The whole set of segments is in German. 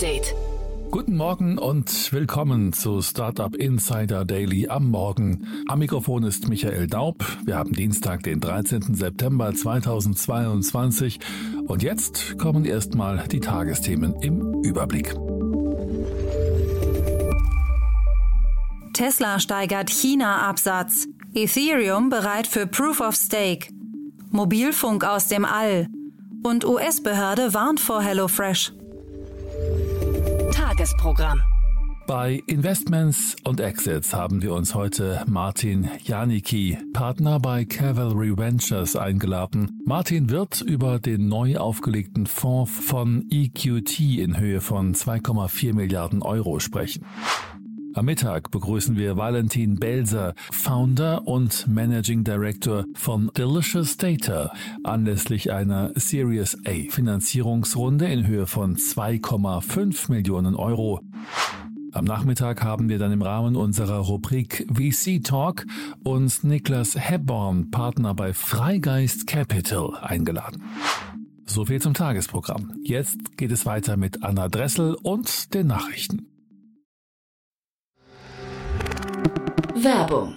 Update. Guten Morgen und willkommen zu Startup Insider Daily am Morgen. Am Mikrofon ist Michael Daub. Wir haben Dienstag, den 13. September 2022 und jetzt kommen erstmal die Tagesthemen im Überblick. Tesla steigert China-Absatz. Ethereum bereit für Proof of Stake. Mobilfunk aus dem All. Und US-Behörde warnt vor HelloFresh. Tagesprogramm. Bei Investments und Exits haben wir uns heute Martin Janicki, Partner bei Cavalry Ventures, eingeladen. Martin wird über den neu aufgelegten Fonds von EQT in Höhe von 2,4 Milliarden Euro sprechen. Am Mittag begrüßen wir Valentin Belser, Founder und Managing Director von Delicious Data, anlässlich einer Series A Finanzierungsrunde in Höhe von 2,5 Millionen Euro. Am Nachmittag haben wir dann im Rahmen unserer Rubrik VC Talk uns Niklas Hebborn, Partner bei Freigeist Capital, eingeladen. So viel zum Tagesprogramm. Jetzt geht es weiter mit Anna Dressel und den Nachrichten. Werbung.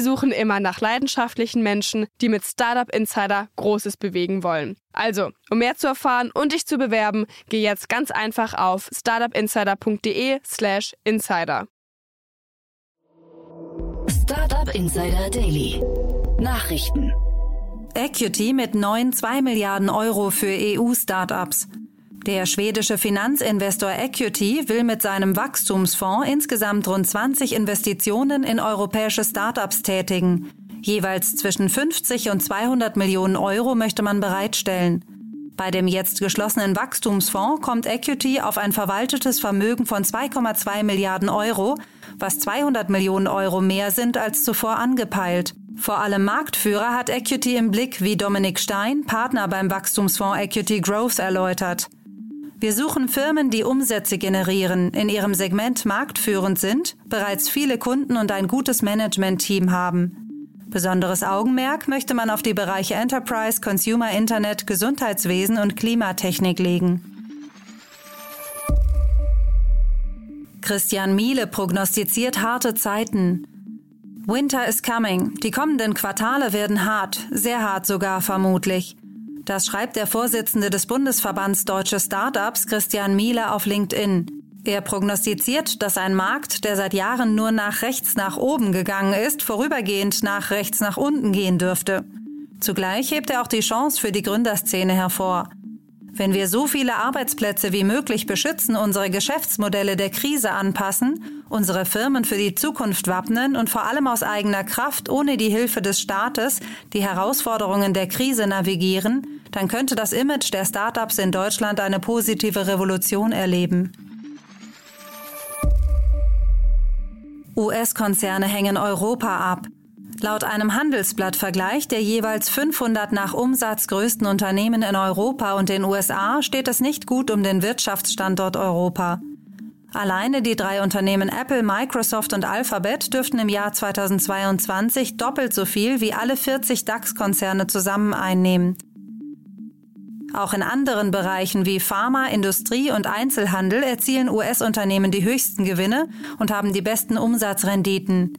suchen immer nach leidenschaftlichen Menschen, die mit Startup Insider Großes bewegen wollen. Also, um mehr zu erfahren und dich zu bewerben, geh jetzt ganz einfach auf startupinsider.de/slash insider. Startup Insider Daily. Nachrichten. Equity mit neuen 2 Milliarden Euro für EU-Startups. Der schwedische Finanzinvestor Equity will mit seinem Wachstumsfonds insgesamt rund 20 Investitionen in europäische Startups tätigen. Jeweils zwischen 50 und 200 Millionen Euro möchte man bereitstellen. Bei dem jetzt geschlossenen Wachstumsfonds kommt Equity auf ein verwaltetes Vermögen von 2,2 Milliarden Euro, was 200 Millionen Euro mehr sind als zuvor angepeilt. Vor allem Marktführer hat Equity im Blick, wie Dominik Stein, Partner beim Wachstumsfonds Equity Growth, erläutert. Wir suchen Firmen, die Umsätze generieren, in ihrem Segment marktführend sind, bereits viele Kunden und ein gutes Management-Team haben. Besonderes Augenmerk möchte man auf die Bereiche Enterprise, Consumer Internet, Gesundheitswesen und Klimatechnik legen. Christian Miele prognostiziert harte Zeiten. Winter is coming. Die kommenden Quartale werden hart, sehr hart sogar vermutlich. Das schreibt der Vorsitzende des Bundesverbands Deutsche Startups, Christian Miele, auf LinkedIn. Er prognostiziert, dass ein Markt, der seit Jahren nur nach rechts nach oben gegangen ist, vorübergehend nach rechts nach unten gehen dürfte. Zugleich hebt er auch die Chance für die Gründerszene hervor. Wenn wir so viele Arbeitsplätze wie möglich beschützen, unsere Geschäftsmodelle der Krise anpassen, unsere Firmen für die Zukunft wappnen und vor allem aus eigener Kraft ohne die Hilfe des Staates die Herausforderungen der Krise navigieren, dann könnte das Image der Startups in Deutschland eine positive Revolution erleben. US-Konzerne hängen Europa ab. Laut einem Handelsblattvergleich der jeweils 500 nach Umsatz größten Unternehmen in Europa und den USA steht es nicht gut um den Wirtschaftsstandort Europa. Alleine die drei Unternehmen Apple, Microsoft und Alphabet dürften im Jahr 2022 doppelt so viel wie alle 40 DAX-Konzerne zusammen einnehmen. Auch in anderen Bereichen wie Pharma, Industrie und Einzelhandel erzielen US-Unternehmen die höchsten Gewinne und haben die besten Umsatzrenditen.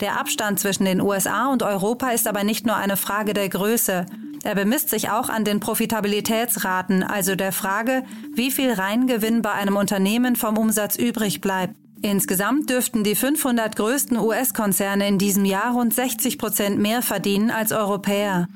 Der Abstand zwischen den USA und Europa ist aber nicht nur eine Frage der Größe. Er bemisst sich auch an den Profitabilitätsraten, also der Frage, wie viel Reingewinn bei einem Unternehmen vom Umsatz übrig bleibt. Insgesamt dürften die 500 größten US-Konzerne in diesem Jahr rund 60 Prozent mehr verdienen als Europäer.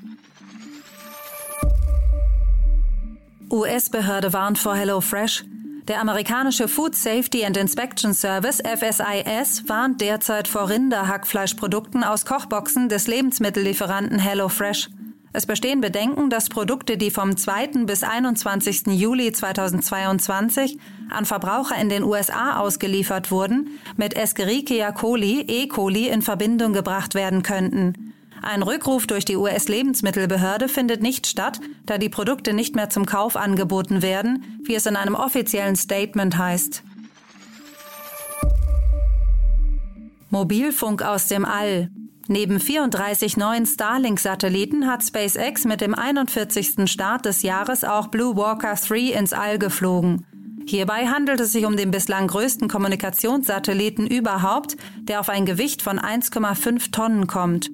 US-Behörde warnt vor HelloFresh. Der amerikanische Food Safety and Inspection Service FSIS warnt derzeit vor Rinderhackfleischprodukten aus Kochboxen des Lebensmittellieferanten HelloFresh. Es bestehen Bedenken, dass Produkte, die vom 2. bis 21. Juli 2022 an Verbraucher in den USA ausgeliefert wurden, mit Escherichia coli, E. coli in Verbindung gebracht werden könnten. Ein Rückruf durch die US-Lebensmittelbehörde findet nicht statt, da die Produkte nicht mehr zum Kauf angeboten werden, wie es in einem offiziellen Statement heißt. Mobilfunk aus dem All. Neben 34 neuen Starlink-Satelliten hat SpaceX mit dem 41. Start des Jahres auch Blue Walker 3 ins All geflogen. Hierbei handelt es sich um den bislang größten Kommunikationssatelliten überhaupt, der auf ein Gewicht von 1,5 Tonnen kommt.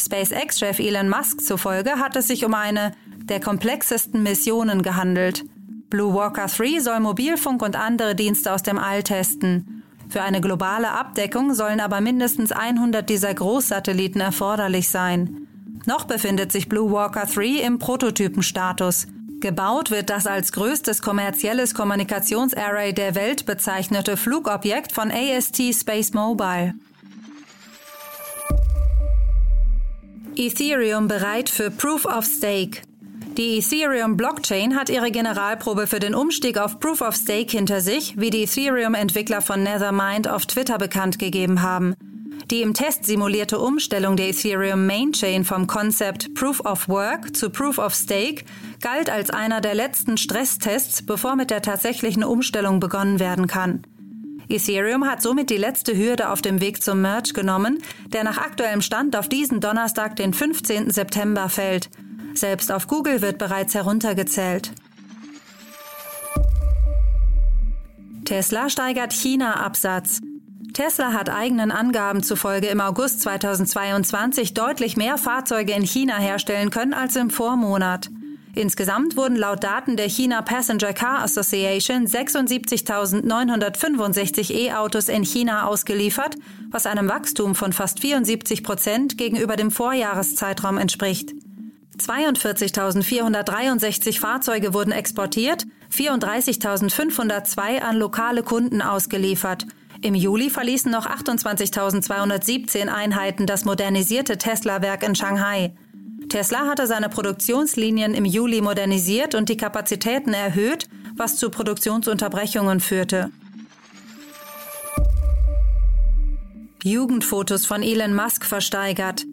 SpaceX-Chef Elon Musk zufolge hat es sich um eine der komplexesten Missionen gehandelt. Blue Walker 3 soll Mobilfunk und andere Dienste aus dem All testen. Für eine globale Abdeckung sollen aber mindestens 100 dieser Großsatelliten erforderlich sein. Noch befindet sich Blue Walker 3 im Prototypenstatus. Gebaut wird das als größtes kommerzielles Kommunikationsarray der Welt bezeichnete Flugobjekt von AST Space Mobile. Ethereum bereit für Proof of Stake. Die Ethereum Blockchain hat ihre Generalprobe für den Umstieg auf Proof of Stake hinter sich, wie die Ethereum-Entwickler von Nethermind auf Twitter bekannt gegeben haben. Die im Test simulierte Umstellung der Ethereum Mainchain vom Konzept Proof of Work zu Proof of Stake galt als einer der letzten Stresstests, bevor mit der tatsächlichen Umstellung begonnen werden kann. Ethereum hat somit die letzte Hürde auf dem Weg zum Merge genommen, der nach aktuellem Stand auf diesen Donnerstag, den 15. September fällt. Selbst auf Google wird bereits heruntergezählt. Tesla steigert China-Absatz. Tesla hat eigenen Angaben zufolge im August 2022 deutlich mehr Fahrzeuge in China herstellen können als im Vormonat. Insgesamt wurden laut Daten der China Passenger Car Association 76.965 E-Autos in China ausgeliefert, was einem Wachstum von fast 74 Prozent gegenüber dem Vorjahreszeitraum entspricht. 42.463 Fahrzeuge wurden exportiert, 34.502 an lokale Kunden ausgeliefert. Im Juli verließen noch 28.217 Einheiten das modernisierte Tesla-Werk in Shanghai. Tesla hatte seine Produktionslinien im Juli modernisiert und die Kapazitäten erhöht, was zu Produktionsunterbrechungen führte. Jugendfotos von Elon Musk versteigert.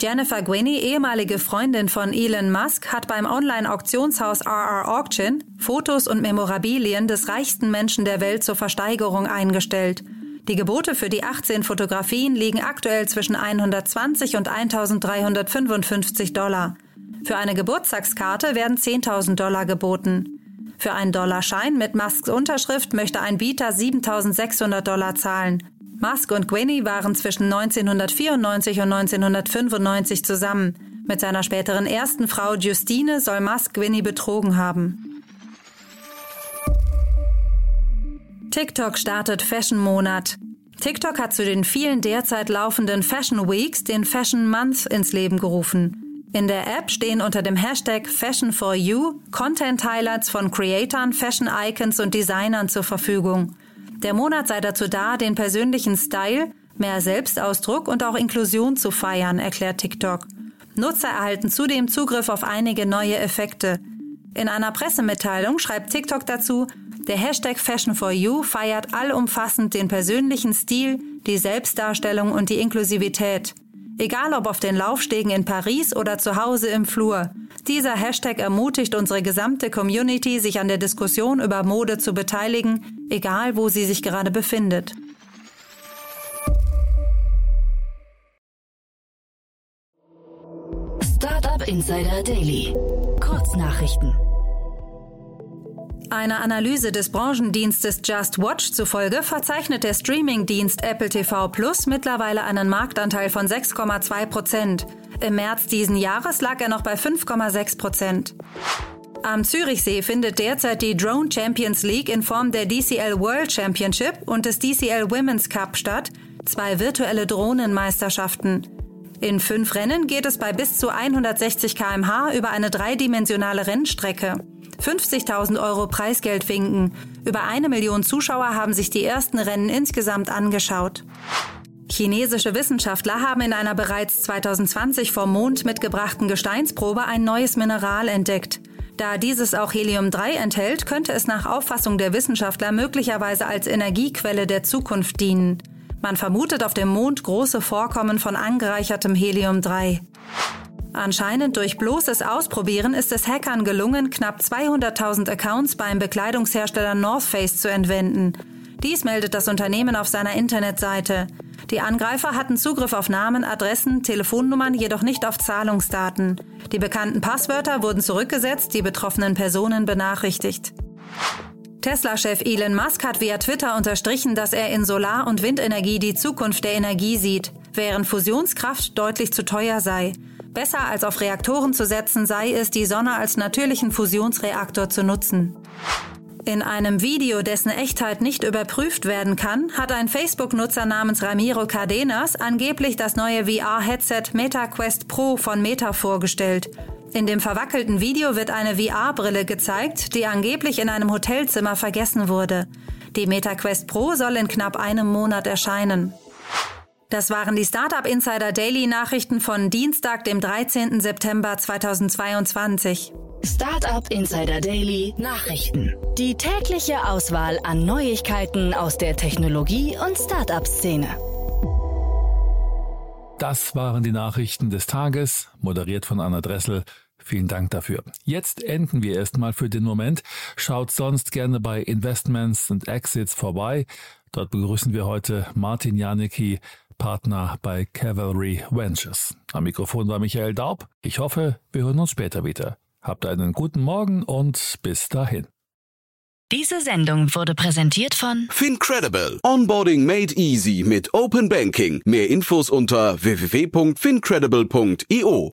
Jennifer Gwinney, ehemalige Freundin von Elon Musk, hat beim Online-Auktionshaus RR Auction Fotos und Memorabilien des reichsten Menschen der Welt zur Versteigerung eingestellt. Die Gebote für die 18 Fotografien liegen aktuell zwischen 120 und 1355 Dollar. Für eine Geburtstagskarte werden 10.000 Dollar geboten. Für einen Dollarschein mit Musks Unterschrift möchte ein Bieter 7.600 Dollar zahlen. Musk und Gwinney waren zwischen 1994 und 1995 zusammen. Mit seiner späteren ersten Frau Justine soll Musk Gwinney betrogen haben. TikTok startet Fashion Monat. TikTok hat zu den vielen derzeit laufenden Fashion Weeks den Fashion Month ins Leben gerufen. In der App stehen unter dem Hashtag Fashion for You Content Highlights von Creatoren, Fashion Icons und Designern zur Verfügung. Der Monat sei dazu da, den persönlichen Style, mehr Selbstausdruck und auch Inklusion zu feiern, erklärt TikTok. Nutzer erhalten zudem Zugriff auf einige neue Effekte. In einer Pressemitteilung schreibt TikTok dazu, der Hashtag Fashion for You feiert allumfassend den persönlichen Stil, die Selbstdarstellung und die Inklusivität. Egal ob auf den Laufstegen in Paris oder zu Hause im Flur. Dieser Hashtag ermutigt unsere gesamte Community, sich an der Diskussion über Mode zu beteiligen, egal wo sie sich gerade befindet. Startup Insider Daily. Kurznachrichten. Einer Analyse des Branchendienstes Just Watch zufolge verzeichnet der Streamingdienst Apple TV Plus mittlerweile einen Marktanteil von 6,2 Prozent. Im März diesen Jahres lag er noch bei 5,6 Prozent. Am Zürichsee findet derzeit die Drone Champions League in Form der DCL World Championship und des DCL Women's Cup statt, zwei virtuelle Drohnenmeisterschaften. In fünf Rennen geht es bei bis zu 160 km/h über eine dreidimensionale Rennstrecke. 50.000 Euro Preisgeld winken. Über eine Million Zuschauer haben sich die ersten Rennen insgesamt angeschaut. Chinesische Wissenschaftler haben in einer bereits 2020 vom Mond mitgebrachten Gesteinsprobe ein neues Mineral entdeckt. Da dieses auch Helium-3 enthält, könnte es nach Auffassung der Wissenschaftler möglicherweise als Energiequelle der Zukunft dienen. Man vermutet auf dem Mond große Vorkommen von angereichertem Helium-3. Anscheinend durch bloßes Ausprobieren ist es Hackern gelungen, knapp 200.000 Accounts beim Bekleidungshersteller North Face zu entwenden. Dies meldet das Unternehmen auf seiner Internetseite. Die Angreifer hatten Zugriff auf Namen, Adressen, Telefonnummern, jedoch nicht auf Zahlungsdaten. Die bekannten Passwörter wurden zurückgesetzt, die betroffenen Personen benachrichtigt. Tesla-Chef Elon Musk hat via Twitter unterstrichen, dass er in Solar- und Windenergie die Zukunft der Energie sieht, während Fusionskraft deutlich zu teuer sei. Besser als auf Reaktoren zu setzen sei es, die Sonne als natürlichen Fusionsreaktor zu nutzen. In einem Video, dessen Echtheit nicht überprüft werden kann, hat ein Facebook-Nutzer namens Ramiro Cardenas angeblich das neue VR-Headset MetaQuest Pro von Meta vorgestellt. In dem verwackelten Video wird eine VR-Brille gezeigt, die angeblich in einem Hotelzimmer vergessen wurde. Die MetaQuest Pro soll in knapp einem Monat erscheinen. Das waren die Startup Insider Daily Nachrichten von Dienstag, dem 13. September 2022. Startup Insider Daily Nachrichten. Die tägliche Auswahl an Neuigkeiten aus der Technologie- und Startup-Szene. Das waren die Nachrichten des Tages, moderiert von Anna Dressel. Vielen Dank dafür. Jetzt enden wir erstmal für den Moment. Schaut sonst gerne bei Investments und Exits vorbei. Dort begrüßen wir heute Martin Janicki, Partner bei Cavalry Ventures. Am Mikrofon war Michael Daub. Ich hoffe, wir hören uns später wieder. Habt einen guten Morgen und bis dahin. Diese Sendung wurde präsentiert von Fincredible. Onboarding made easy mit Open Banking. Mehr Infos unter www.fincredible.io.